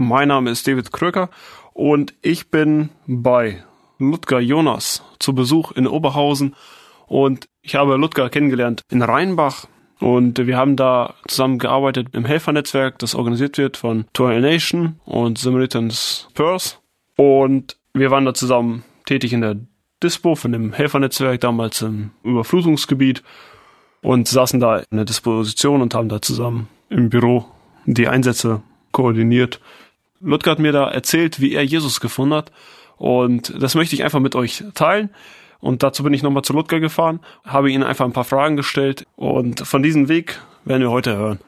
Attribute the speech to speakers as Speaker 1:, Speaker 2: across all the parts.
Speaker 1: Mein Name ist David Kröker und ich bin bei Ludger Jonas zu Besuch in Oberhausen und ich habe Ludger kennengelernt in Rheinbach und wir haben da zusammengearbeitet im Helfernetzwerk, das organisiert wird von Tour Nation und Samaritans Purse und wir waren da zusammen tätig in der Dispo von dem Helfernetzwerk damals im Überflutungsgebiet und saßen da in der Disposition und haben da zusammen im Büro die Einsätze koordiniert Hat mir da erzählt, wie er Jesus gefunden hat. Und das möchte ich einfach mit euch teilen. Und dazu bin ich nochmal zu Ludger gefahren, habe ihn einfach ein paar Fragen gestellt. Und von diesem Weg werden wir heute hören.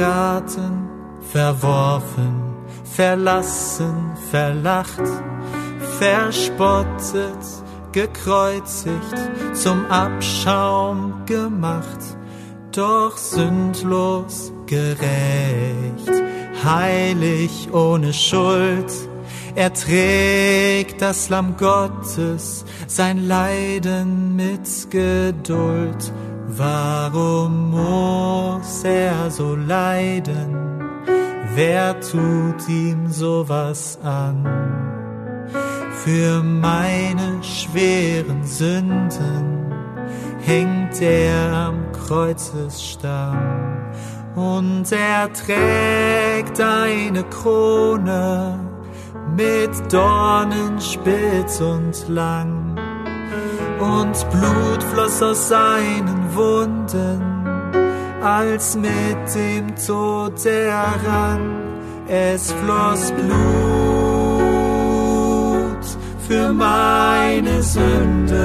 Speaker 2: Verraten, verworfen, verlassen, verlacht, verspottet, gekreuzigt, zum Abschaum gemacht, doch sündlos gerecht, heilig ohne Schuld. Er trägt das Lamm Gottes, sein Leiden mit Geduld Warum muss er so leiden? Wer tut ihm sowas an? Für meine schweren Sünden hängt er am Kreuzesstamm und er trägt eine Krone mit Dornen spitz und lang und Blut floss aus seinen Wunden, als mit dem Tod er rang. Es floss Blut für meine Sünden.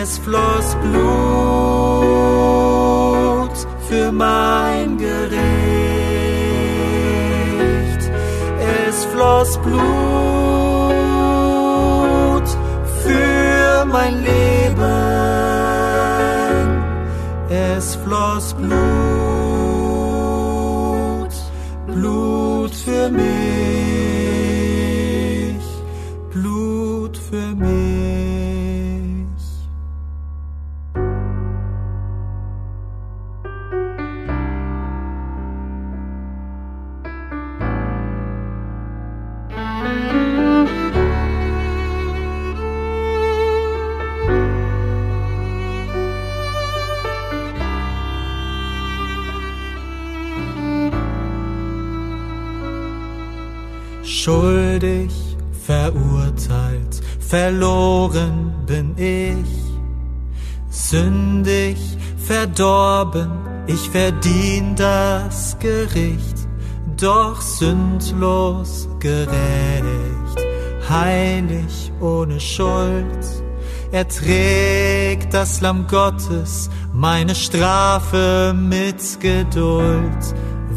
Speaker 2: Es floss Blut für mein Gericht. Es floss Blut mein Leben. Es floss Blut, Blut für mich, schuldig, verurteilt, verloren bin ich, sündig, verdorben, ich verdien das Gericht, doch sündlos gerecht, heilig ohne Schuld. Er trägt das Lamm Gottes, meine Strafe mit Geduld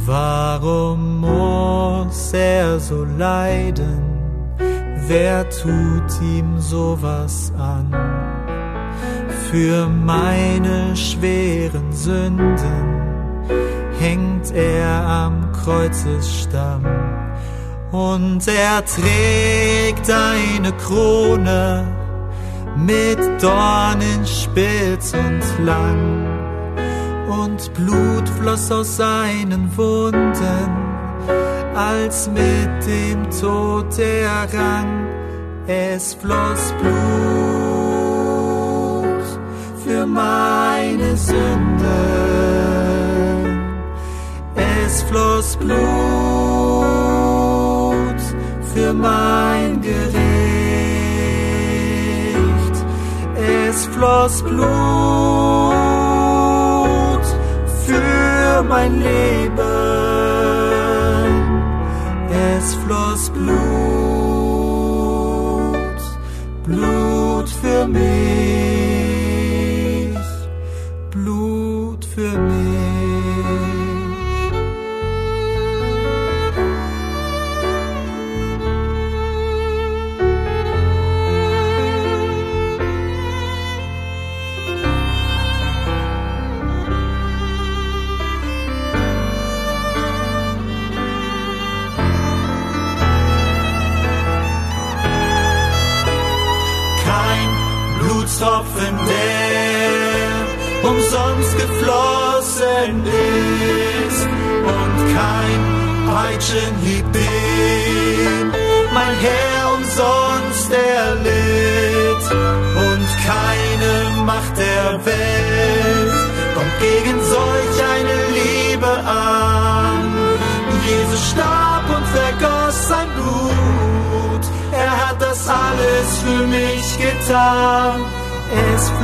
Speaker 2: Warum muss er so leiden? Wer tut ihm sowas an? Für meine schweren Sünden hängt er am Kreuzesstamm und er trägt eine Krone mit Dornen spitz und lang und Blut floss aus seinen Wunden, als mit dem Tod er rang. Es floss Blut für meine Sünden. Es floss Blut für mein Gericht. Es floss Blut für mein Leben. Es floss Blut, Blut für mich,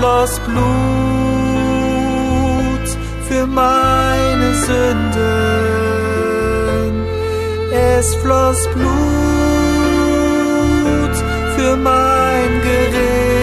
Speaker 2: floss Blut für meine Sünden. Es floss Blut für mein Gericht.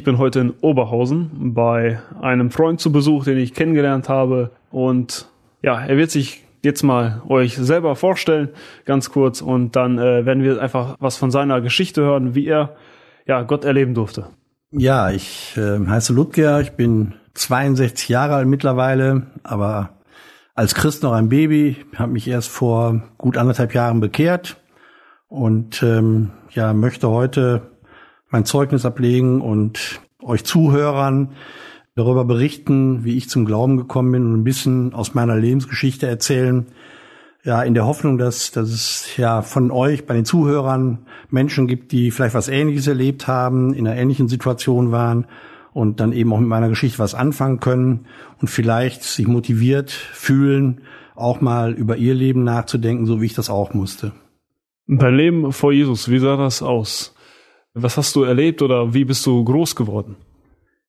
Speaker 1: Ich bin heute in Oberhausen bei einem Freund zu Besuch, den ich kennengelernt habe. Und ja, er wird sich jetzt mal euch selber vorstellen, ganz kurz. Und dann äh, werden wir einfach was von seiner Geschichte hören, wie er ja Gott erleben durfte.
Speaker 3: Ja, ich äh, heiße Ludger, ich bin 62 Jahre alt mittlerweile, aber als Christ noch ein Baby, habe mich erst vor gut anderthalb Jahren bekehrt und ähm, ja möchte heute mein Zeugnis ablegen und euch Zuhörern darüber berichten, wie ich zum Glauben gekommen bin und ein bisschen aus meiner Lebensgeschichte erzählen. Ja, in der Hoffnung, dass, dass es ja von euch, bei den Zuhörern, Menschen gibt, die vielleicht was Ähnliches erlebt haben, in einer ähnlichen Situation waren und dann eben auch mit meiner Geschichte was anfangen können und vielleicht sich motiviert fühlen, auch mal über ihr Leben nachzudenken, so wie ich das auch musste.
Speaker 1: Dein Leben vor Jesus, wie sah das aus? Was hast du erlebt oder wie bist du groß geworden?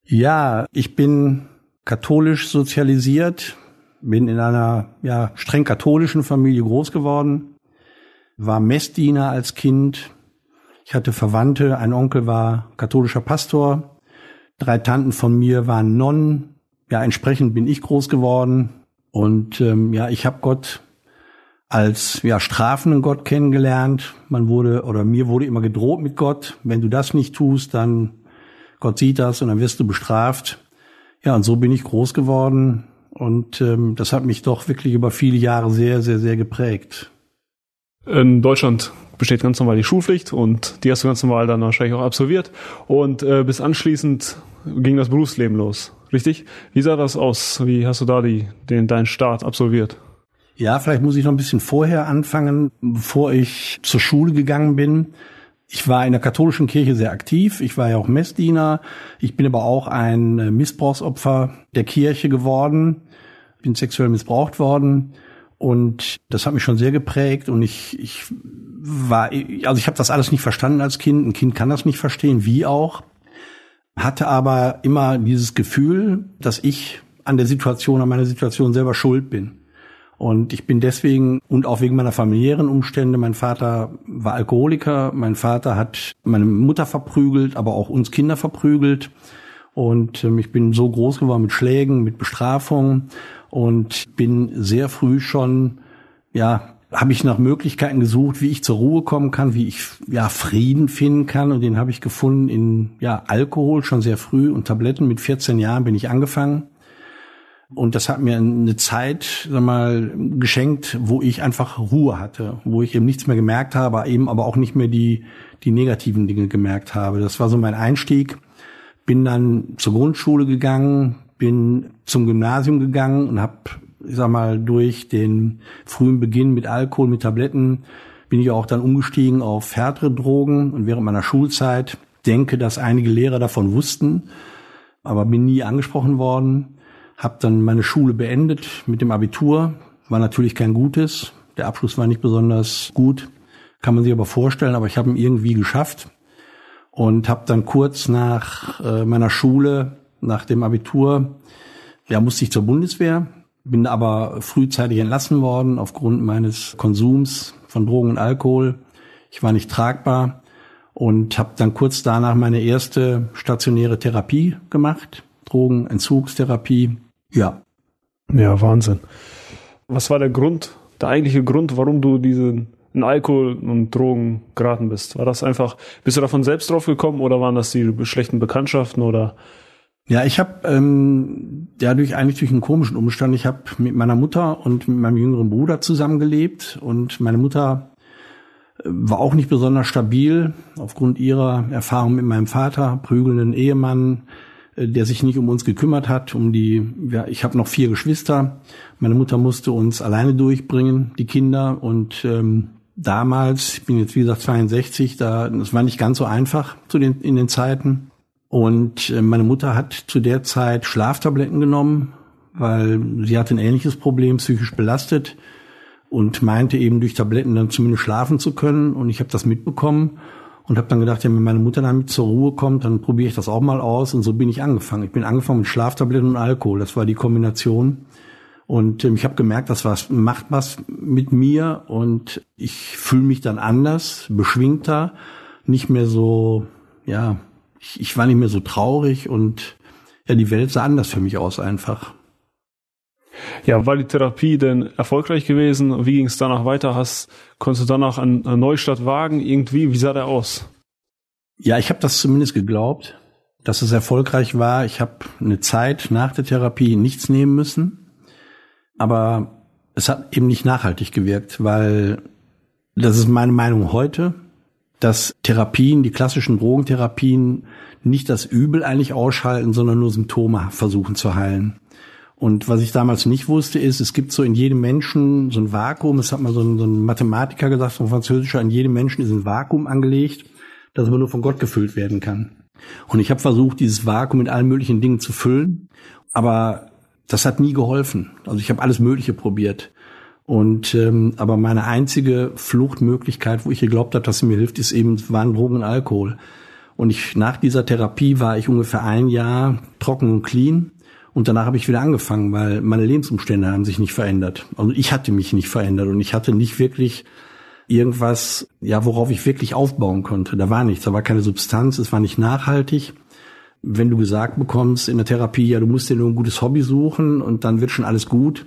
Speaker 3: Ja, ich bin katholisch sozialisiert, bin in einer ja, streng katholischen Familie groß geworden, war Messdiener als Kind. Ich hatte Verwandte, ein Onkel war katholischer Pastor, drei Tanten von mir waren Nonnen. Ja, entsprechend bin ich groß geworden und ähm, ja, ich habe Gott als ja strafenden Gott kennengelernt. Man wurde oder mir wurde immer gedroht mit Gott, wenn du das nicht tust, dann Gott sieht das und dann wirst du bestraft. Ja, und so bin ich groß geworden und ähm, das hat mich doch wirklich über viele Jahre sehr, sehr, sehr geprägt.
Speaker 1: In Deutschland besteht ganz normal die Schulpflicht und die hast du ganz normal dann wahrscheinlich auch absolviert und äh, bis anschließend ging das Berufsleben los, richtig? Wie sah das aus? Wie hast du da die, den, deinen Start absolviert?
Speaker 3: Ja, vielleicht muss ich noch ein bisschen vorher anfangen, bevor ich zur Schule gegangen bin. Ich war in der katholischen Kirche sehr aktiv. Ich war ja auch Messdiener. Ich bin aber auch ein Missbrauchsopfer der Kirche geworden. Bin sexuell missbraucht worden. Und das hat mich schon sehr geprägt. Und ich, ich war, also ich habe das alles nicht verstanden als Kind. Ein Kind kann das nicht verstehen, wie auch. Hatte aber immer dieses Gefühl, dass ich an der Situation, an meiner Situation selber schuld bin. Und ich bin deswegen und auch wegen meiner familiären Umstände, mein Vater war Alkoholiker, mein Vater hat meine Mutter verprügelt, aber auch uns Kinder verprügelt. Und ähm, ich bin so groß geworden mit Schlägen, mit Bestrafungen und bin sehr früh schon, ja, habe ich nach Möglichkeiten gesucht, wie ich zur Ruhe kommen kann, wie ich ja Frieden finden kann. Und den habe ich gefunden in ja Alkohol schon sehr früh und Tabletten. Mit 14 Jahren bin ich angefangen Und das hat mir eine Zeit, sag mal, geschenkt, wo ich einfach Ruhe hatte, wo ich eben nichts mehr gemerkt habe, eben aber auch nicht mehr die, die negativen Dinge gemerkt habe. Das war so mein Einstieg. Bin dann zur Grundschule gegangen, bin zum Gymnasium gegangen und habe, ich sag mal, durch den frühen Beginn mit Alkohol, mit Tabletten, bin ich auch dann umgestiegen auf härtere Drogen und während meiner Schulzeit denke, dass einige Lehrer davon wussten, aber bin nie angesprochen worden habe dann meine Schule beendet mit dem Abitur. War natürlich kein gutes. Der Abschluss war nicht besonders gut. Kann man sich aber vorstellen, aber ich habe ihn irgendwie geschafft. Und habe dann kurz nach äh, meiner Schule, nach dem Abitur, ja, musste ich zur Bundeswehr. Bin aber frühzeitig entlassen worden aufgrund meines Konsums von Drogen und Alkohol. Ich war nicht tragbar und habe dann kurz danach meine erste stationäre Therapie gemacht, Drogenentzugstherapie ja.
Speaker 1: Ja, Wahnsinn. Was war der Grund, der eigentliche Grund, warum du diesen in Alkohol und Drogen geraten bist? War das einfach, bist du davon selbst drauf gekommen oder waren das die schlechten Bekanntschaften oder?
Speaker 3: Ja, ich habe ähm, ja durch eigentlich durch einen komischen Umstand. Ich habe mit meiner Mutter und mit meinem jüngeren Bruder zusammengelebt und meine Mutter äh, war auch nicht besonders stabil aufgrund ihrer Erfahrung mit meinem Vater, prügelnden Ehemann, der sich nicht um uns gekümmert hat, um die, ja, ich habe noch vier Geschwister. Meine Mutter musste uns alleine durchbringen, die Kinder. Und ähm, damals, ich bin jetzt wie gesagt 62, da, das war nicht ganz so einfach zu den, in den Zeiten. Und äh, meine Mutter hat zu der Zeit Schlaftabletten genommen, weil sie hatte ein ähnliches Problem, psychisch belastet und meinte eben durch Tabletten dann zumindest schlafen zu können. Und ich habe das mitbekommen und habe dann gedacht, ja, wenn meine Mutter damit zur Ruhe kommt, dann probiere ich das auch mal aus und so bin ich angefangen. Ich bin angefangen mit Schlaftabletten und Alkohol, das war die Kombination. Und ähm, ich habe gemerkt, das was macht was mit mir und ich fühle mich dann anders, beschwingter, nicht mehr so, ja, ich, ich war nicht mehr so traurig und ja, die Welt sah anders für mich aus einfach.
Speaker 1: Ja, war die Therapie denn erfolgreich gewesen? Wie ging es danach weiter? Hast, konntest du danach einen Neustart wagen? Irgendwie, wie sah der aus?
Speaker 3: Ja, ich habe das zumindest geglaubt, dass es erfolgreich war. Ich habe eine Zeit nach der Therapie nichts nehmen müssen, aber es hat eben nicht nachhaltig gewirkt, weil das ist meine Meinung heute, dass Therapien, die klassischen Drogentherapien, nicht das Übel eigentlich ausschalten, sondern nur Symptome versuchen zu heilen. Und was ich damals nicht wusste, ist, es gibt so in jedem Menschen so ein Vakuum, das hat mal so ein, so ein Mathematiker gesagt, so ein Französischer, in jedem Menschen ist ein Vakuum angelegt, das aber nur von Gott gefüllt werden kann. Und ich habe versucht, dieses Vakuum mit allen möglichen Dingen zu füllen, aber das hat nie geholfen. Also ich habe alles Mögliche probiert. Und ähm, aber meine einzige Fluchtmöglichkeit, wo ich geglaubt habe, dass sie mir hilft, ist eben waren Drogen und Alkohol. Und ich nach dieser Therapie war ich ungefähr ein Jahr trocken und clean und danach habe ich wieder angefangen, weil meine Lebensumstände haben sich nicht verändert. Also ich hatte mich nicht verändert und ich hatte nicht wirklich irgendwas, ja, worauf ich wirklich aufbauen konnte. Da war nichts, da war keine Substanz, es war nicht nachhaltig. Wenn du gesagt bekommst in der Therapie, ja, du musst dir nur ein gutes Hobby suchen und dann wird schon alles gut,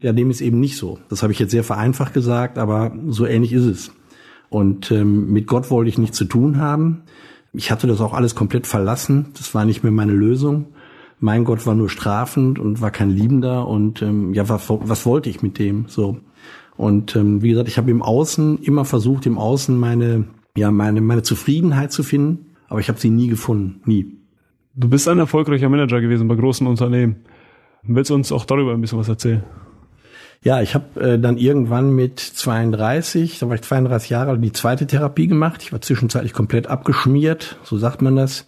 Speaker 3: ja, dem ist eben nicht so. Das habe ich jetzt sehr vereinfacht gesagt, aber so ähnlich ist es. Und ähm, mit Gott wollte ich nichts zu tun haben. Ich hatte das auch alles komplett verlassen. Das war nicht mehr meine Lösung mein Gott war nur strafend und war kein Liebender und ähm, ja, was, was wollte ich mit dem so? Und ähm, wie gesagt, ich habe im Außen immer versucht, im Außen meine ja meine meine Zufriedenheit zu finden, aber ich habe sie nie gefunden, nie.
Speaker 1: Du bist ein erfolgreicher Manager gewesen bei großen Unternehmen. Willst du uns auch darüber ein bisschen was erzählen?
Speaker 3: Ja, ich habe äh, dann irgendwann mit 32, da war ich 32 Jahre die zweite Therapie gemacht. Ich war zwischenzeitlich komplett abgeschmiert, so sagt man das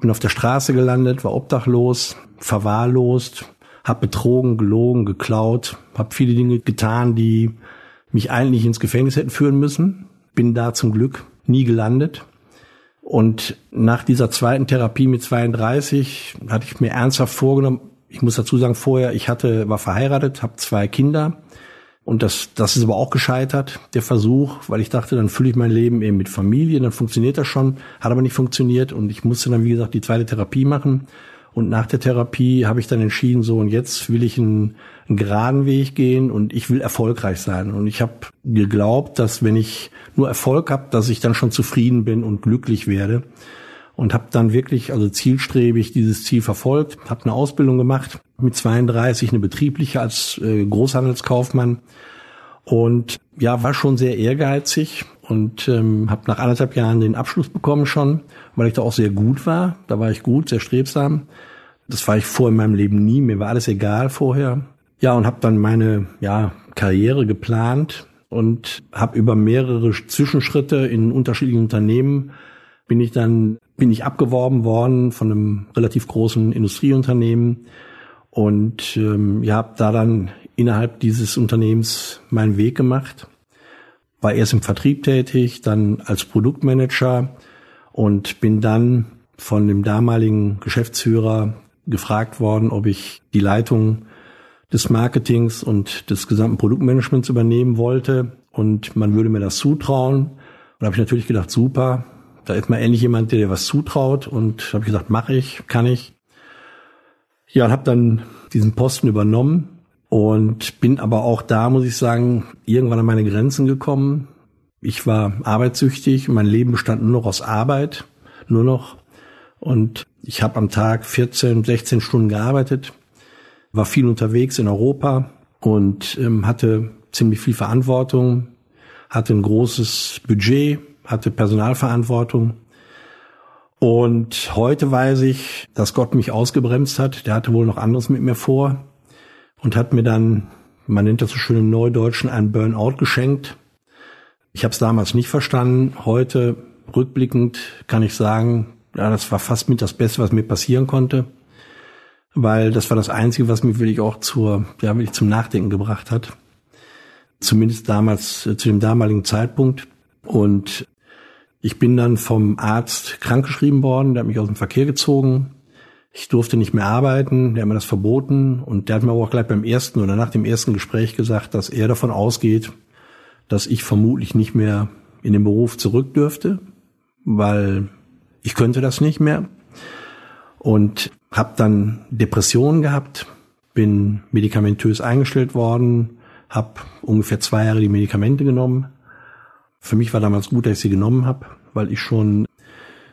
Speaker 3: bin auf der Straße gelandet, war obdachlos, verwahrlost, habe betrogen, gelogen, geklaut, habe viele Dinge getan, die mich eigentlich ins Gefängnis hätten führen müssen. Bin da zum Glück nie gelandet. Und nach dieser zweiten Therapie mit 32 hatte ich mir ernsthaft vorgenommen, ich muss dazu sagen, vorher, ich hatte, war verheiratet, habe zwei Kinder und das, das ist aber auch gescheitert, der Versuch, weil ich dachte, dann fülle ich mein Leben eben mit Familie, dann funktioniert das schon, hat aber nicht funktioniert und ich musste dann, wie gesagt, die zweite Therapie machen. Und nach der Therapie habe ich dann entschieden, so und jetzt will ich einen, einen geraden Weg gehen und ich will erfolgreich sein. Und ich habe geglaubt, dass wenn ich nur Erfolg habe, dass ich dann schon zufrieden bin und glücklich werde. Und habe dann wirklich, also zielstrebig dieses Ziel verfolgt, habe eine Ausbildung gemacht mit 32 eine betriebliche als äh, Großhandelskaufmann und ja, war schon sehr ehrgeizig und ähm, habe nach anderthalb Jahren den Abschluss bekommen schon, weil ich da auch sehr gut war. Da war ich gut, sehr strebsam. Das war ich vor in meinem Leben nie. Mir war alles egal vorher. Ja, und habe dann meine ja, Karriere geplant und habe über mehrere Zwischenschritte in unterschiedlichen Unternehmen bin ich dann bin ich abgeworben worden von einem relativ großen Industrieunternehmen und ähm, ja, habe da dann innerhalb dieses Unternehmens meinen Weg gemacht. War erst im Vertrieb tätig, dann als Produktmanager und bin dann von dem damaligen Geschäftsführer gefragt worden, ob ich die Leitung des Marketings und des gesamten Produktmanagements übernehmen wollte und man würde mir das zutrauen. Und habe ich natürlich gedacht, super, da ist mal endlich jemand, der dir was zutraut und habe gesagt, mache ich, kann ich. Ja, und habe dann diesen Posten übernommen und bin aber auch da, muss ich sagen, irgendwann an meine Grenzen gekommen. Ich war arbeitssüchtig, mein Leben bestand nur noch aus Arbeit, nur noch. Und ich habe am Tag 14, 16 Stunden gearbeitet, war viel unterwegs in Europa und ähm, hatte ziemlich viel Verantwortung, hatte ein großes Budget, hatte Personalverantwortung. Und heute weiß ich, dass Gott mich ausgebremst hat. Der hatte wohl noch anderes mit mir vor und hat mir dann, man nennt das so schön im Neudeutschen, ein Burnout geschenkt. Ich habe es damals nicht verstanden. Heute, rückblickend, kann ich sagen, ja, das war fast mit das Beste, was mir passieren konnte, weil das war das Einzige, was mich wirklich auch zur, ja, wirklich zum Nachdenken gebracht hat. Zumindest damals, äh, zu dem damaligen Zeitpunkt. Und ich bin dann vom Arzt krankgeschrieben worden, der hat mich aus dem Verkehr gezogen. Ich durfte nicht mehr arbeiten, der hat mir das verboten und der hat mir aber auch gleich beim ersten oder nach dem ersten Gespräch gesagt, dass er davon ausgeht, dass ich vermutlich nicht mehr in den Beruf zurück dürfte, weil ich könnte das nicht mehr und habe dann Depressionen gehabt, bin medikamentös eingestellt worden, habe ungefähr zwei Jahre die Medikamente genommen. Für mich war damals gut, dass ich sie genommen habe, weil ich schon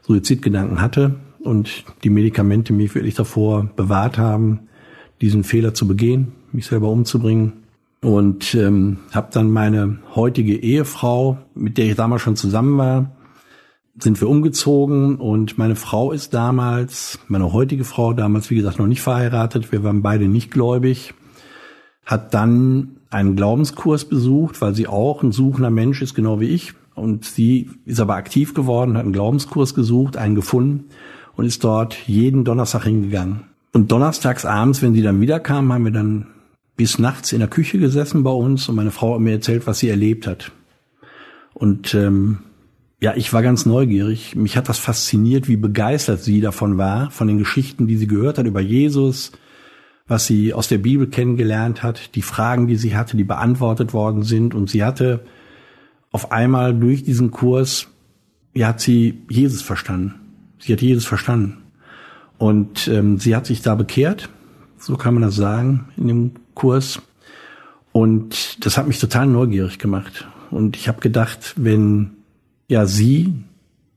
Speaker 3: Suizidgedanken hatte und die Medikamente mich wirklich davor bewahrt haben, diesen Fehler zu begehen, mich selber umzubringen. Und ähm, habe dann meine heutige Ehefrau, mit der ich damals schon zusammen war, sind wir umgezogen und meine Frau ist damals, meine heutige Frau, damals wie gesagt noch nicht verheiratet, wir waren beide nicht gläubig, hat dann einen Glaubenskurs besucht, weil sie auch ein suchender Mensch ist, genau wie ich. Und sie ist aber aktiv geworden, hat einen Glaubenskurs gesucht, einen gefunden und ist dort jeden Donnerstag hingegangen. Und donnerstags abends, wenn sie dann wiederkam, haben wir dann bis nachts in der Küche gesessen bei uns und meine Frau hat mir erzählt, was sie erlebt hat. Und ähm, ja, ich war ganz neugierig. Mich hat das fasziniert, wie begeistert sie davon war, von den Geschichten, die sie gehört hat über Jesus, was sie aus der Bibel kennengelernt hat, die Fragen, die sie hatte, die beantwortet worden sind. Und sie hatte auf einmal durch diesen Kurs, ja, hat sie Jesus verstanden. Sie hat Jesus verstanden. Und ähm, sie hat sich da bekehrt, so kann man das sagen, in dem Kurs. Und das hat mich total neugierig gemacht. Und ich habe gedacht, wenn ja sie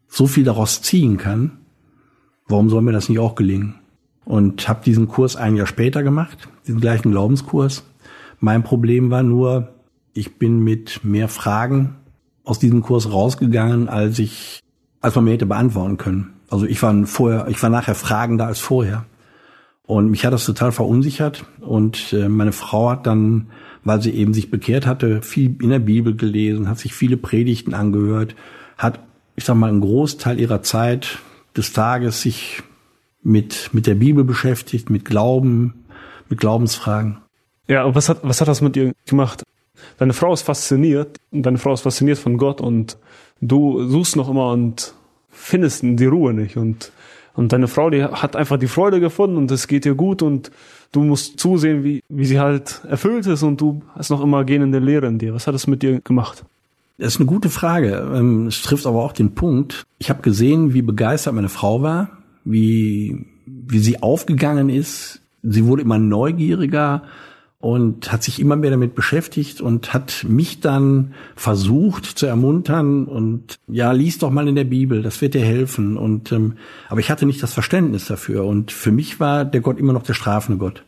Speaker 3: so viel daraus ziehen kann, warum soll mir das nicht auch gelingen? Und habe diesen Kurs ein Jahr später gemacht, diesen gleichen Glaubenskurs. Mein Problem war nur, ich bin mit mehr Fragen aus diesem Kurs rausgegangen, als ich, als man mir hätte beantworten können. Also ich war vorher, ich war nachher fragender als vorher. Und mich hat das total verunsichert. Und äh, meine Frau hat dann, weil sie eben sich bekehrt hatte, viel in der Bibel gelesen, hat sich viele Predigten angehört, hat, ich sag mal, einen Großteil ihrer Zeit des Tages sich mit, mit der Bibel beschäftigt, mit Glauben, mit Glaubensfragen.
Speaker 1: Ja, was hat, was hat das mit dir gemacht? Deine Frau ist fasziniert, deine Frau ist fasziniert von Gott und du suchst noch immer und findest die Ruhe nicht und und deine Frau, die hat einfach die Freude gefunden und es geht ihr gut und du musst zusehen, wie, wie sie halt erfüllt ist und du hast noch immer gähnende Leere in dir. Was hat es mit dir gemacht?
Speaker 3: Das ist eine gute Frage. Ähm, es trifft aber auch den Punkt. Ich habe gesehen, wie begeistert meine Frau war, wie, wie sie aufgegangen ist. Sie wurde immer neugieriger und hat sich immer mehr damit beschäftigt und hat mich dann versucht zu ermuntern und ja, lies doch mal in der Bibel, das wird dir helfen. Und ähm, aber ich hatte nicht das Verständnis dafür und für mich war der Gott immer noch der strafende Gott.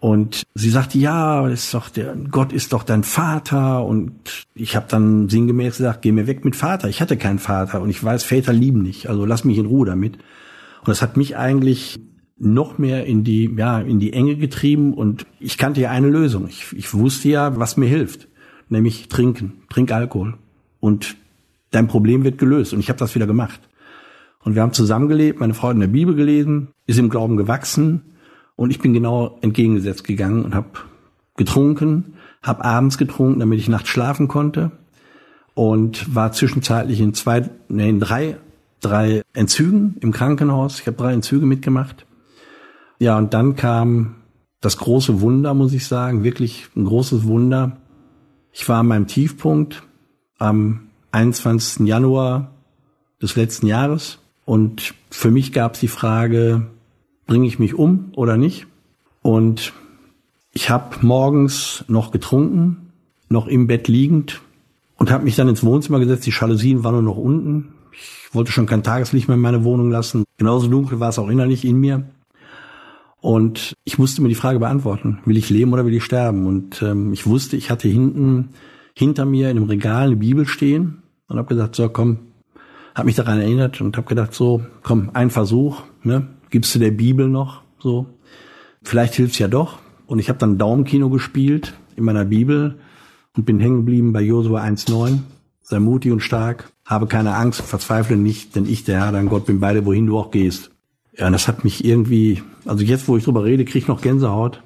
Speaker 3: Und sie sagte, ja, ist doch der, Gott ist doch dein Vater. Und ich habe dann sinngemäß gesagt, geh mir weg mit Vater. Ich hatte keinen Vater und ich weiß, Väter lieben nicht. Also lass mich in Ruhe damit. Und das hat mich eigentlich noch mehr in die, ja, in die Enge getrieben. Und ich kannte ja eine Lösung. Ich, ich wusste ja, was mir hilft. Nämlich trinken. Trink Alkohol. Und dein Problem wird gelöst. Und ich habe das wieder gemacht. Und wir haben zusammengelebt. Meine Frau hat in der Bibel gelesen, ist im Glauben gewachsen und ich bin genau entgegengesetzt gegangen und habe getrunken, habe abends getrunken, damit ich nachts schlafen konnte und war zwischenzeitlich in zwei, nee, in drei, drei Entzügen im Krankenhaus. Ich habe drei Entzüge mitgemacht. Ja, und dann kam das große Wunder, muss ich sagen, wirklich ein großes Wunder. Ich war an meinem Tiefpunkt am 21. Januar des letzten Jahres und für mich gab es die Frage, bringe ich mich um oder nicht. Und ich habe morgens noch getrunken, noch im Bett liegend und habe mich dann ins Wohnzimmer gesetzt. Die Jalousien waren nur noch unten. Ich wollte schon kein Tageslicht mehr in meine Wohnung lassen. Genauso dunkel war es auch innerlich in mir. Und ich musste mir die Frage beantworten, will ich leben oder will ich sterben? Und ähm, ich wusste, ich hatte hinten hinter mir in einem Regal eine Bibel stehen und habe gesagt, so komm, habe mich daran erinnert und habe gedacht, so komm, ein Versuch, ne? gibst du der Bibel noch so. Vielleicht hilft's ja doch. Und ich habe dann Daumenkino gespielt in meiner Bibel und bin hängen geblieben bei Josua 1,9. Sei mutig und stark, habe keine Angst, verzweifle nicht, denn ich, der Herr, dein Gott, bin beide, wohin du auch gehst. Ja, und das hat mich irgendwie, also jetzt, wo ich drüber rede, krieg ich noch Gänsehaut.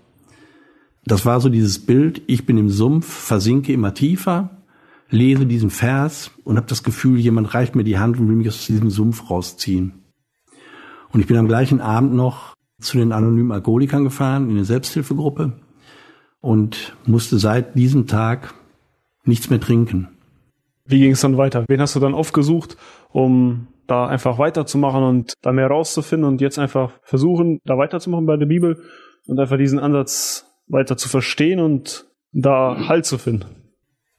Speaker 3: Das war so dieses Bild, ich bin im Sumpf, versinke immer tiefer, lese diesen Vers und habe das Gefühl, jemand reicht mir die Hand und will mich aus diesem Sumpf rausziehen. Und ich bin am gleichen Abend noch zu den anonymen Alkoholikern gefahren, in eine Selbsthilfegruppe und musste seit diesem Tag nichts mehr trinken.
Speaker 1: Wie ging es dann weiter? Wen hast du dann aufgesucht, um da einfach weiterzumachen und da mehr rauszufinden und jetzt einfach versuchen, da weiterzumachen bei der Bibel und einfach diesen Ansatz weiter zu verstehen und da Halt zu finden?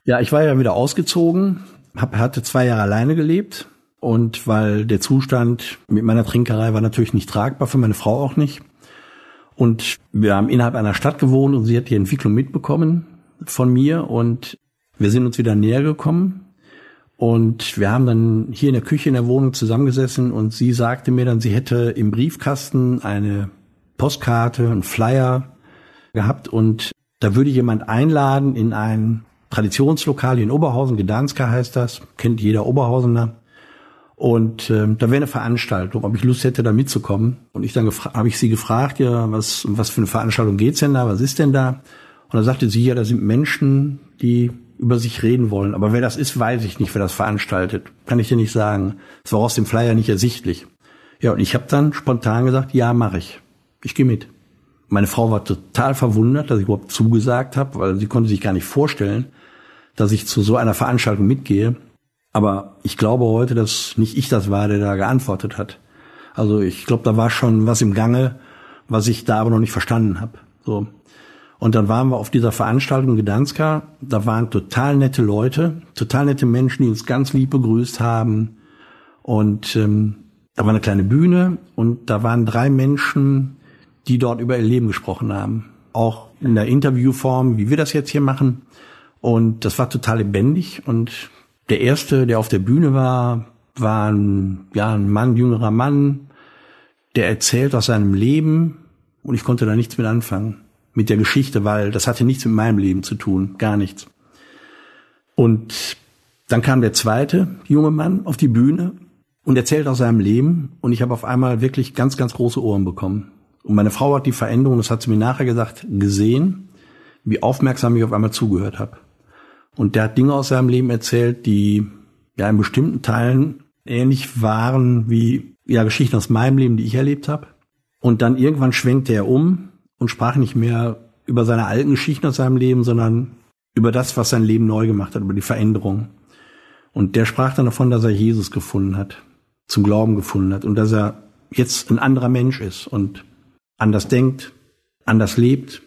Speaker 3: Ja, ich war ja wieder ausgezogen, hab, hatte zwei Jahre alleine gelebt und weil der Zustand mit meiner Trinkerei war natürlich nicht tragbar, für meine Frau auch nicht. Und wir haben innerhalb einer Stadt gewohnt und sie hat die Entwicklung mitbekommen von mir und wir sind uns wieder näher gekommen. Und wir haben dann hier in der Küche in der Wohnung zusammengesessen und sie sagte mir dann, sie hätte im Briefkasten eine Postkarte, einen Flyer gehabt und da würde jemand einladen in ein Traditionslokal in Oberhausen, Gedanska heißt das, kennt jeder Oberhausener. Und ähm, da wäre eine Veranstaltung, ob ich Lust hätte, da mitzukommen. Und ich dann habe ich sie gefragt, ja, was, was für eine Veranstaltung geht's denn da, was ist denn da? Und dann sagte sie, ja, da sind Menschen, die über sich reden wollen. Aber wer das ist, weiß ich nicht, wer das veranstaltet. Kann ich dir nicht sagen. Es war aus dem Flyer nicht ersichtlich. Ja, und ich habe dann spontan gesagt, ja, mache ich. Ich gehe mit. Meine Frau war total verwundert, dass ich überhaupt zugesagt habe, weil sie konnte sich gar nicht vorstellen, dass ich zu so einer Veranstaltung mitgehe. Aber ich glaube heute, dass nicht ich das war, der da geantwortet hat. Also ich glaube, da war schon was im Gange, was ich da aber noch nicht verstanden habe. So. Und dann waren wir auf dieser Veranstaltung in Gdanska. Da waren total nette Leute, total nette Menschen, die uns ganz lieb begrüßt haben. Und ähm, da war eine kleine Bühne und da waren drei Menschen, die dort über ihr Leben gesprochen haben. Auch in der Interviewform, wie wir das jetzt hier machen. Und das war total lebendig und der erste, der auf der Bühne war, war ein, ja, ein Mann, jüngerer Mann, der erzählt aus seinem Leben und ich konnte da nichts mit anfangen. Mit der Geschichte, weil das hatte nichts mit meinem Leben zu tun, gar nichts. Und dann kam der zweite junge Mann auf die Bühne und erzählt aus seinem Leben und ich habe auf einmal wirklich ganz, ganz große Ohren bekommen. Und meine Frau hat die Veränderung, das hat sie mir nachher gesagt, gesehen, wie aufmerksam ich auf einmal zugehört habe. Und der hat Dinge aus seinem Leben erzählt, die ja in bestimmten Teilen ähnlich waren wie ja Geschichten aus meinem Leben, die ich erlebt habe. Und dann irgendwann schwenkte er um und sprach nicht mehr über seine alten Geschichten aus seinem Leben, sondern über das, was sein Leben neu gemacht hat, über die Veränderung. Und der sprach dann davon, dass er Jesus gefunden hat, zum Glauben gefunden hat und dass er jetzt ein anderer Mensch ist und anders denkt, anders lebt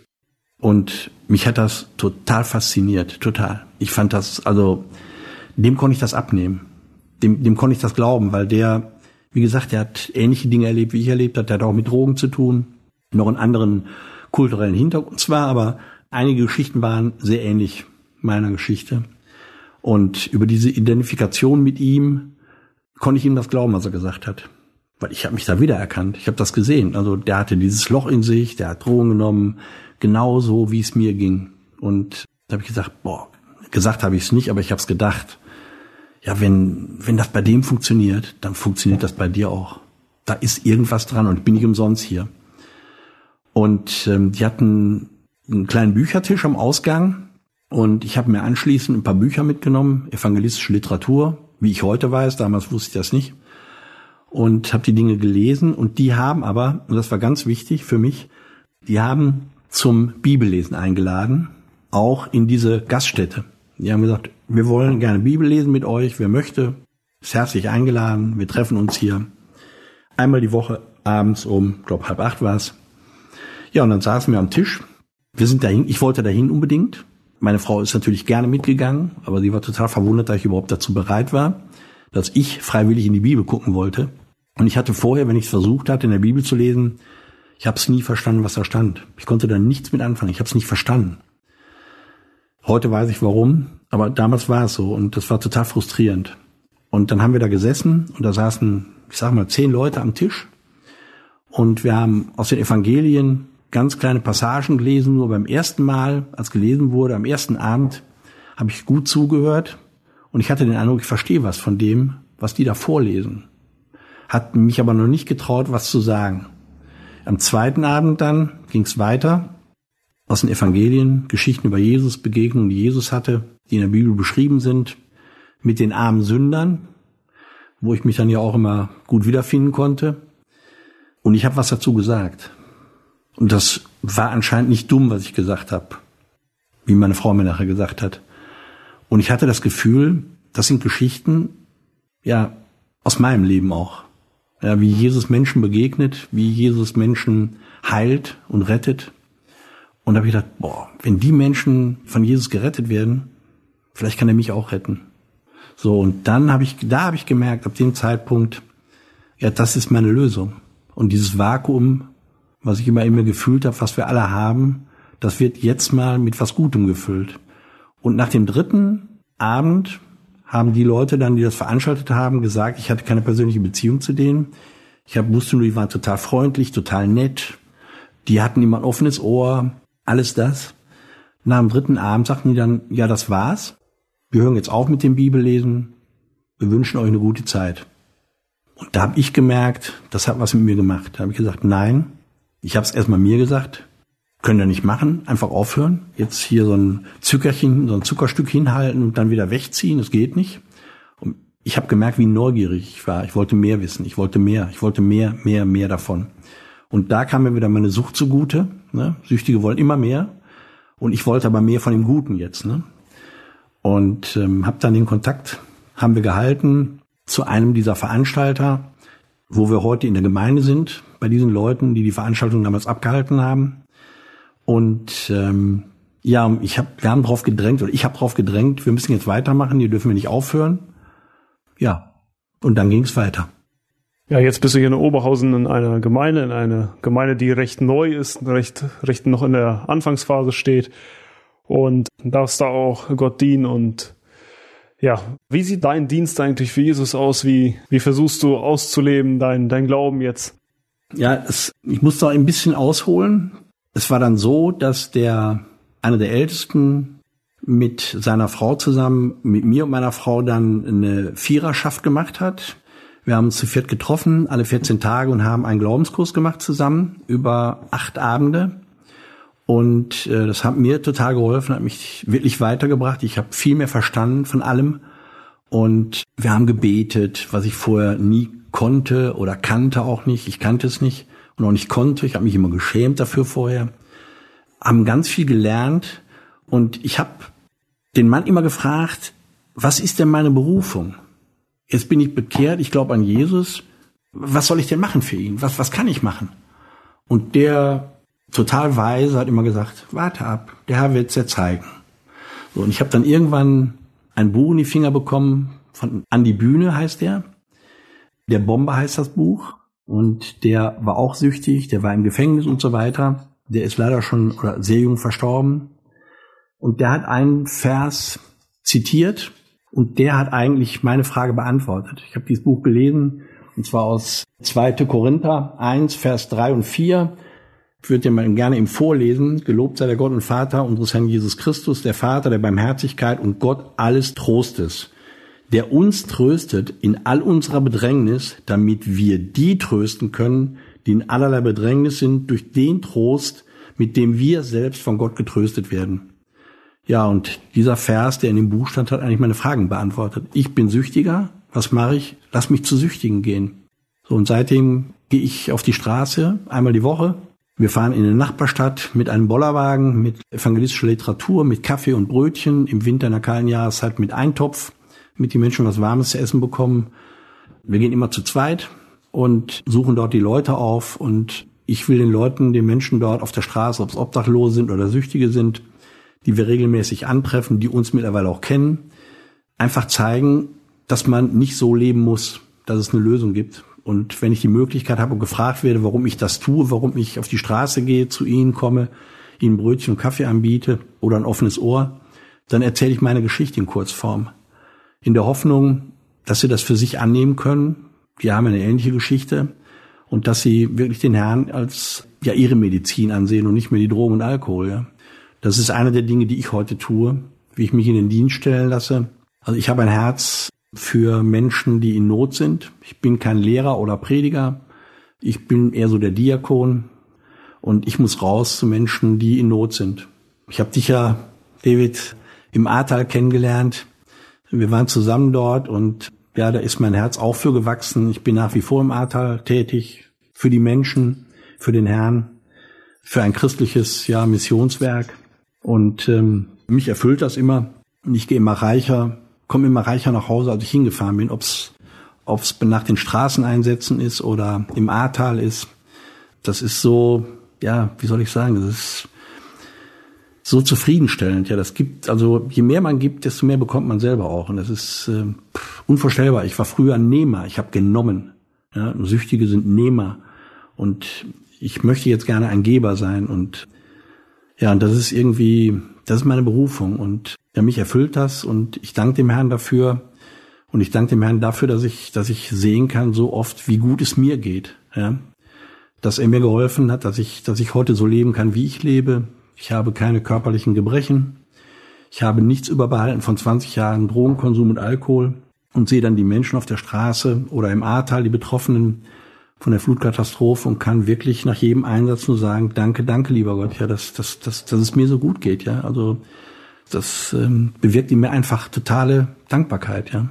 Speaker 3: und mich hat das total fasziniert, total. Ich fand das, also dem konnte ich das abnehmen. Dem, dem konnte ich das glauben, weil der, wie gesagt, der hat ähnliche Dinge erlebt, wie ich erlebt habe. Der hat auch mit Drogen zu tun, noch in anderen kulturellen Hintergrund zwar, aber einige Geschichten waren sehr ähnlich meiner Geschichte. Und über diese Identifikation mit ihm konnte ich ihm das glauben, was er gesagt hat. Weil ich habe mich da wiedererkannt. Ich habe das gesehen. Also der hatte dieses Loch in sich, der hat Drogen genommen, genauso wie es mir ging. Und da habe ich gesagt, boah, gesagt habe ich es nicht, aber ich habe es gedacht. Ja, wenn, wenn das bei dem funktioniert, dann funktioniert das bei dir auch. Da ist irgendwas dran und bin ich umsonst hier. Und ähm, die hatten einen kleinen Büchertisch am Ausgang und ich habe mir anschließend ein paar Bücher mitgenommen, evangelistische Literatur, wie ich heute weiß, damals wusste ich das nicht. Und habe die Dinge gelesen und die haben aber, und das war ganz wichtig für mich, die haben zum Bibellesen eingeladen, auch in diese Gaststätte. Die haben gesagt, wir wollen gerne Bibel lesen mit euch, wer möchte, ist herzlich eingeladen, wir treffen uns hier einmal die Woche abends um, glaub halb acht war's. Ja, und dann saßen wir am Tisch. Wir sind dahin, ich wollte dahin unbedingt, meine Frau ist natürlich gerne mitgegangen, aber sie war total verwundert, dass ich überhaupt dazu bereit war, dass ich freiwillig in die Bibel gucken wollte. Und ich hatte vorher, wenn ich es versucht hatte, in der Bibel zu lesen, ich habe es nie verstanden, was da stand. Ich konnte da nichts mit anfangen. Ich habe es nicht verstanden. Heute weiß ich warum, aber damals war es so und das war total frustrierend. Und dann haben wir da gesessen und da saßen, ich sag mal, zehn Leute am Tisch und wir haben aus den Evangelien ganz kleine Passagen gelesen, nur beim ersten Mal, als gelesen wurde, am ersten Abend, habe ich gut zugehört und ich hatte den Eindruck, ich verstehe was von dem, was die da vorlesen. Hat mich aber noch nicht getraut, was zu sagen. Am zweiten Abend dann ging es weiter aus den Evangelien, Geschichten über Jesus, Begegnungen, die Jesus hatte, die in der Bibel beschrieben sind, mit den armen Sündern, wo ich mich dann ja auch immer gut wiederfinden konnte. Und ich habe was dazu gesagt. Und das war anscheinend nicht dumm, was ich gesagt habe, wie meine Frau mir nachher gesagt hat. Und ich hatte das Gefühl, das sind Geschichten, ja, aus meinem Leben auch. Ja, wie Jesus Menschen begegnet, wie Jesus Menschen heilt und rettet. Und da habe ich gedacht, boah, wenn die Menschen von Jesus gerettet werden, vielleicht kann er mich auch retten. So, und dann habe ich, da habe ich gemerkt, ab dem Zeitpunkt, ja, das ist meine Lösung. Und dieses Vakuum was ich immer immer gefühlt habe, was wir alle haben, das wird jetzt mal mit was Gutem gefüllt. Und nach dem dritten Abend haben die Leute dann, die das veranstaltet haben, gesagt, ich hatte keine persönliche Beziehung zu denen. Ich hab, wusste nur, die waren total freundlich, total nett. Die hatten immer ein offenes Ohr, alles das. Nach dem dritten Abend sagten die dann, ja, das war's. Wir hören jetzt auf mit dem Bibellesen. Wir wünschen euch eine gute Zeit. Und da habe ich gemerkt, das hat was mit mir gemacht. Da habe ich gesagt, nein, ich habe es erstmal mir gesagt, können wir nicht machen, einfach aufhören. Jetzt hier so ein Zuckerchen, so ein Zuckerstück hinhalten und dann wieder wegziehen, das geht nicht. Und ich habe gemerkt, wie neugierig ich war. Ich wollte mehr wissen, ich wollte mehr, ich wollte mehr, mehr, mehr davon. Und da kam mir wieder meine Sucht zugute. Ne? Süchtige wollen immer mehr. Und ich wollte aber mehr von dem Guten jetzt. Ne? Und ähm, habe dann den Kontakt, haben wir gehalten zu einem dieser Veranstalter, wo wir heute in der Gemeinde sind, bei diesen Leuten, die die Veranstaltung damals abgehalten haben. Und ähm, ja, ich hab, wir haben drauf gedrängt, oder ich habe drauf gedrängt, wir müssen jetzt weitermachen, hier dürfen wir nicht aufhören. Ja, und dann ging es weiter.
Speaker 1: Ja, jetzt bist du hier in Oberhausen in einer Gemeinde, in einer Gemeinde, die recht neu ist, recht, recht noch in der Anfangsphase steht und darfst da auch Gott dienen und ja, wie sieht dein Dienst eigentlich für Jesus aus? Wie, wie versuchst du auszuleben, dein, dein Glauben jetzt?
Speaker 3: Ja, es, ich muss da ein bisschen ausholen. Es war dann so, dass der, einer der Ältesten mit seiner Frau zusammen, mit mir und meiner Frau dann eine Viererschaft gemacht hat. Wir haben uns zu viert getroffen, alle 14 Tage und haben einen Glaubenskurs gemacht zusammen über acht Abende. Und äh, das hat mir total geholfen, hat mich wirklich weitergebracht. Ich habe viel mehr verstanden von allem. Und wir haben gebetet, was ich vorher nie konnte oder kannte auch nicht. Ich kannte es nicht und auch nicht konnte. Ich habe mich immer geschämt dafür vorher. Haben ganz viel gelernt und ich habe den Mann immer gefragt, was ist denn meine Berufung? Jetzt bin ich bekehrt, ich glaube an Jesus. Was soll ich denn machen für ihn? Was, was kann ich machen? Und der total weise hat immer gesagt, warte ab, der Herr wird's dir zeigen. So, und ich habe dann irgendwann ein Buch in die Finger bekommen von An die Bühne heißt der. Der Bomber heißt das Buch und der war auch süchtig, der war im Gefängnis und so weiter. Der ist leider schon oder sehr jung verstorben. Und der hat einen Vers zitiert und der hat eigentlich meine Frage beantwortet. Ich habe dieses Buch gelesen und zwar aus 2. Korinther 1, Vers 3 und 4. Ich würde dir mal gerne ihm vorlesen. Gelobt sei der Gott und Vater unseres Herrn Jesus Christus, der Vater der Barmherzigkeit und Gott alles Trostes, der uns tröstet in all unserer Bedrängnis, damit wir die trösten können, die in allerlei Bedrängnis sind, durch den Trost, mit dem wir selbst von Gott getröstet werden. Ja, und dieser Vers, der in dem Buch stand, hat eigentlich meine Fragen beantwortet. Ich bin Süchtiger. Was mache ich? Lass mich zu Süchtigen gehen. So, und seitdem gehe ich auf die Straße einmal die Woche. Wir fahren in eine Nachbarstadt mit einem Bollerwagen, mit evangelistischer Literatur, mit Kaffee und Brötchen, im Winter in der kalten Jahreszeit mit Eintopf, mit die Menschen was Warmes zu essen bekommen. Wir gehen immer zu zweit und suchen dort die Leute auf und ich will den Leuten, den Menschen dort auf der Straße, ob es Obdachlose sind oder Süchtige sind, die wir regelmäßig antreffen, die uns mittlerweile auch kennen, einfach zeigen, dass man nicht so leben muss, dass es eine Lösung gibt. Und wenn ich die Möglichkeit habe und gefragt werde, warum ich das tue, warum ich auf die Straße gehe, zu Ihnen komme, Ihnen Brötchen und Kaffee anbiete oder ein offenes Ohr, dann erzähle ich meine Geschichte in Kurzform. In der Hoffnung, dass Sie das für sich annehmen können. Die haben eine ähnliche Geschichte. Und dass Sie wirklich den Herrn als ja ihre Medizin ansehen und nicht mehr die Drogen und Alkohol. Ja. Das ist eine der Dinge, die ich heute tue, wie ich mich in den Dienst stellen lasse. Also ich habe ein Herz für Menschen, die in Not sind. Ich bin kein Lehrer oder Prediger. Ich bin eher so der Diakon. Und ich muss raus zu Menschen, die in Not sind. Ich habe dich ja, David, im Ahrtal kennengelernt. Wir waren zusammen dort und ja, da ist mein Herz auch für gewachsen. Ich bin nach wie vor im Ahrtal tätig, für die Menschen, für den Herrn, für ein christliches ja, Missionswerk. Und ähm, mich erfüllt das immer. Und ich gehe immer reicher, komme immer reicher nach Hause, als ich hingefahren bin. Ob's ob's nach den Straßeneinsätzen ist oder im Ahrtal ist. Das ist so, ja, wie soll ich sagen, das ist so zufriedenstellend. Ja, das gibt, also je mehr man gibt, desto mehr bekommt man selber auch. Und das ist äh, unvorstellbar. Ich war früher ein Nehmer, ich habe genommen. Ja, Süchtige sind Nehmer. Und ich möchte jetzt gerne ein Geber sein. Und ja, und das ist irgendwie, das ist meine Berufung und mich erfüllt das und ich danke dem Herrn dafür und ich danke dem Herrn dafür, dass ich, dass ich sehen kann so oft, wie gut es mir geht, ja, dass er mir geholfen hat, dass ich, dass ich heute so leben kann, wie ich lebe. Ich habe keine körperlichen Gebrechen. Ich habe nichts überbehalten von 20 Jahren Drogenkonsum und Alkohol und sehe dann die Menschen auf der Straße oder im Ahrtal, die Betroffenen, von der Flutkatastrophe und kann wirklich nach jedem Einsatz nur sagen, danke, danke, lieber Gott, ja, dass, dass, dass, dass es mir so gut geht, ja. Also das ähm, bewirkt in mir einfach totale Dankbarkeit, ja.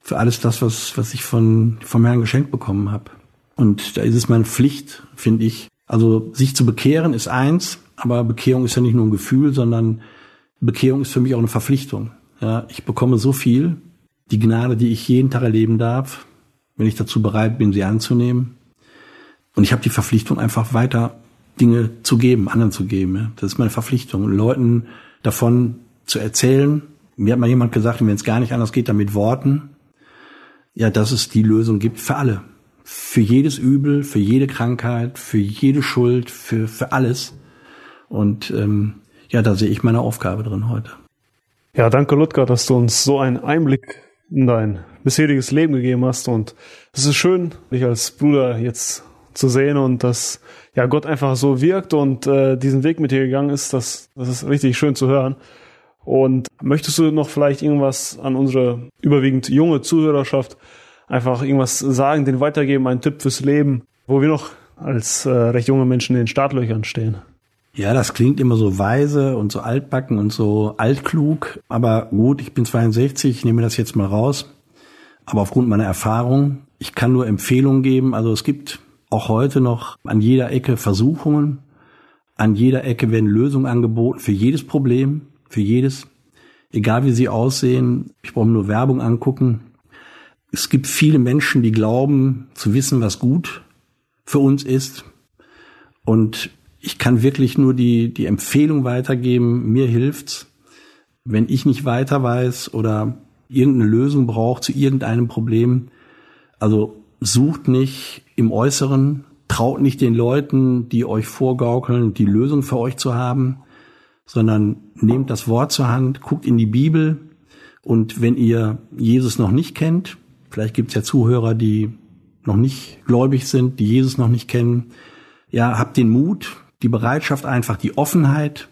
Speaker 3: Für alles das, was, was ich von, vom Herrn geschenkt bekommen habe. Und da ist es meine Pflicht, finde ich. Also sich zu bekehren ist eins, aber Bekehrung ist ja nicht nur ein Gefühl, sondern Bekehrung ist für mich auch eine Verpflichtung. Ja, ich bekomme so viel, die Gnade, die ich jeden Tag erleben darf, wenn ich dazu bereit bin, sie anzunehmen. Und ich habe die Verpflichtung, einfach weiter Dinge zu geben, anderen zu geben. Das ist meine Verpflichtung, Leuten davon zu erzählen. Mir hat mal jemand gesagt, wenn es gar nicht anders geht, dann mit Worten. Ja, dass es die Lösung gibt für alle. Für jedes Übel, für jede Krankheit, für jede Schuld, für, für alles. Und ähm, ja, da sehe ich meine Aufgabe drin heute.
Speaker 1: Ja, danke Ludger, dass du uns so einen Einblick in dein bisheriges Leben gegeben hast. Und es ist schön, dich als Bruder jetzt zu sehen und dass ja Gott einfach so wirkt und äh, diesen Weg mit dir gegangen ist. Das, das ist richtig schön zu hören. Und möchtest du noch vielleicht irgendwas an unsere überwiegend junge Zuhörerschaft einfach irgendwas sagen, den weitergeben, einen Tipp fürs Leben, wo wir noch als äh, recht junge Menschen in den Startlöchern stehen?
Speaker 3: Ja, das klingt immer so weise und so altbacken und so altklug. Aber gut, ich bin 62, ich nehme das jetzt mal raus. Aber aufgrund meiner Erfahrung, ich kann nur Empfehlungen geben. Also es gibt auch heute noch an jeder Ecke Versuchungen. An jeder Ecke werden Lösungen angeboten für jedes Problem, für jedes. Egal wie sie aussehen. Ich brauche nur Werbung angucken. Es gibt viele Menschen, die glauben zu wissen, was gut für uns ist. Und ich kann wirklich nur die, die Empfehlung weitergeben, mir hilft's, wenn ich nicht weiter weiß oder irgendeine Lösung brauche zu irgendeinem Problem. Also sucht nicht im Äußeren, traut nicht den Leuten, die euch vorgaukeln, die Lösung für euch zu haben, sondern nehmt das Wort zur Hand, guckt in die Bibel und wenn ihr Jesus noch nicht kennt, vielleicht gibt es ja Zuhörer, die noch nicht gläubig sind, die Jesus noch nicht kennen, ja, habt den Mut, die Bereitschaft, einfach die Offenheit,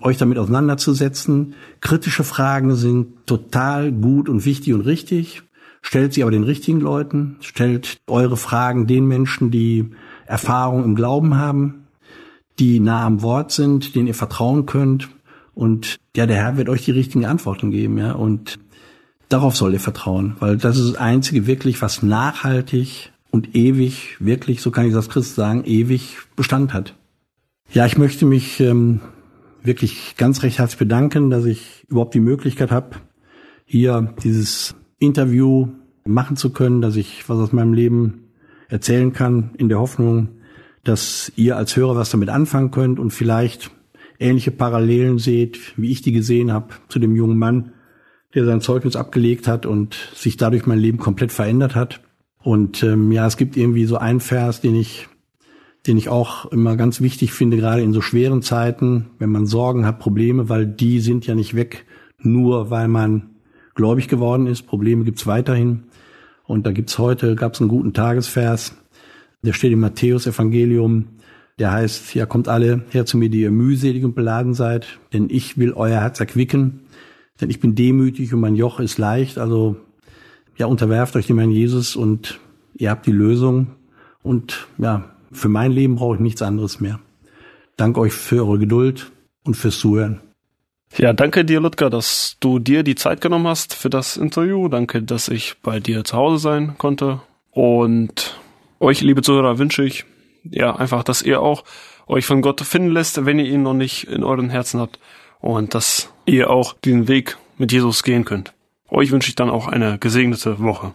Speaker 3: euch damit auseinanderzusetzen. Kritische Fragen sind total gut und wichtig und richtig. Stellt sie aber den richtigen Leuten, stellt eure Fragen den Menschen, die Erfahrung im Glauben haben, die nah am Wort sind, denen ihr vertrauen könnt. Und ja, der Herr wird euch die richtigen Antworten geben, ja. Und darauf soll ihr vertrauen, weil das ist das Einzige wirklich, was nachhaltig und ewig, wirklich, so kann ich das Christ sagen, ewig Bestand hat. Ja, ich möchte mich ähm, wirklich ganz recht herzlich bedanken, dass ich überhaupt die Möglichkeit habe, hier dieses Interview machen zu können, dass ich was aus meinem Leben erzählen kann, in der Hoffnung, dass ihr als Hörer was damit anfangen könnt und vielleicht ähnliche Parallelen seht, wie ich die gesehen habe zu dem jungen Mann, der sein Zeugnis abgelegt hat und sich dadurch mein Leben komplett verändert hat. Und ähm, ja, es gibt irgendwie so einen Vers, den ich, den ich auch immer ganz wichtig finde, gerade in so schweren Zeiten, wenn man Sorgen hat, Probleme, weil die sind ja nicht weg, nur weil man gläubig geworden ist. Probleme gibt's weiterhin. Und da gibt's heute, gab's einen guten Tagesvers, der steht im Matthäus-Evangelium, der heißt, ja, kommt alle her zu mir, die ihr mühselig und beladen seid, denn ich will euer Herz erquicken, denn ich bin demütig und mein Joch ist leicht. Also, ja, unterwerft euch dem Herrn Jesus und ihr habt die Lösung. Und ja, für mein Leben brauche ich nichts anderes mehr. Danke euch für eure Geduld und fürs Zuhören.
Speaker 1: Ja, danke dir, Ludger, dass du dir die Zeit genommen hast für das Interview. Danke, dass ich bei dir zu Hause sein konnte. Und euch, liebe Zuhörer, wünsche ich ja einfach, dass ihr auch euch von Gott finden lässt, wenn ihr ihn noch nicht in euren Herzen habt. Und dass ihr auch den Weg mit Jesus gehen könnt. Euch wünsche ich dann auch eine gesegnete Woche.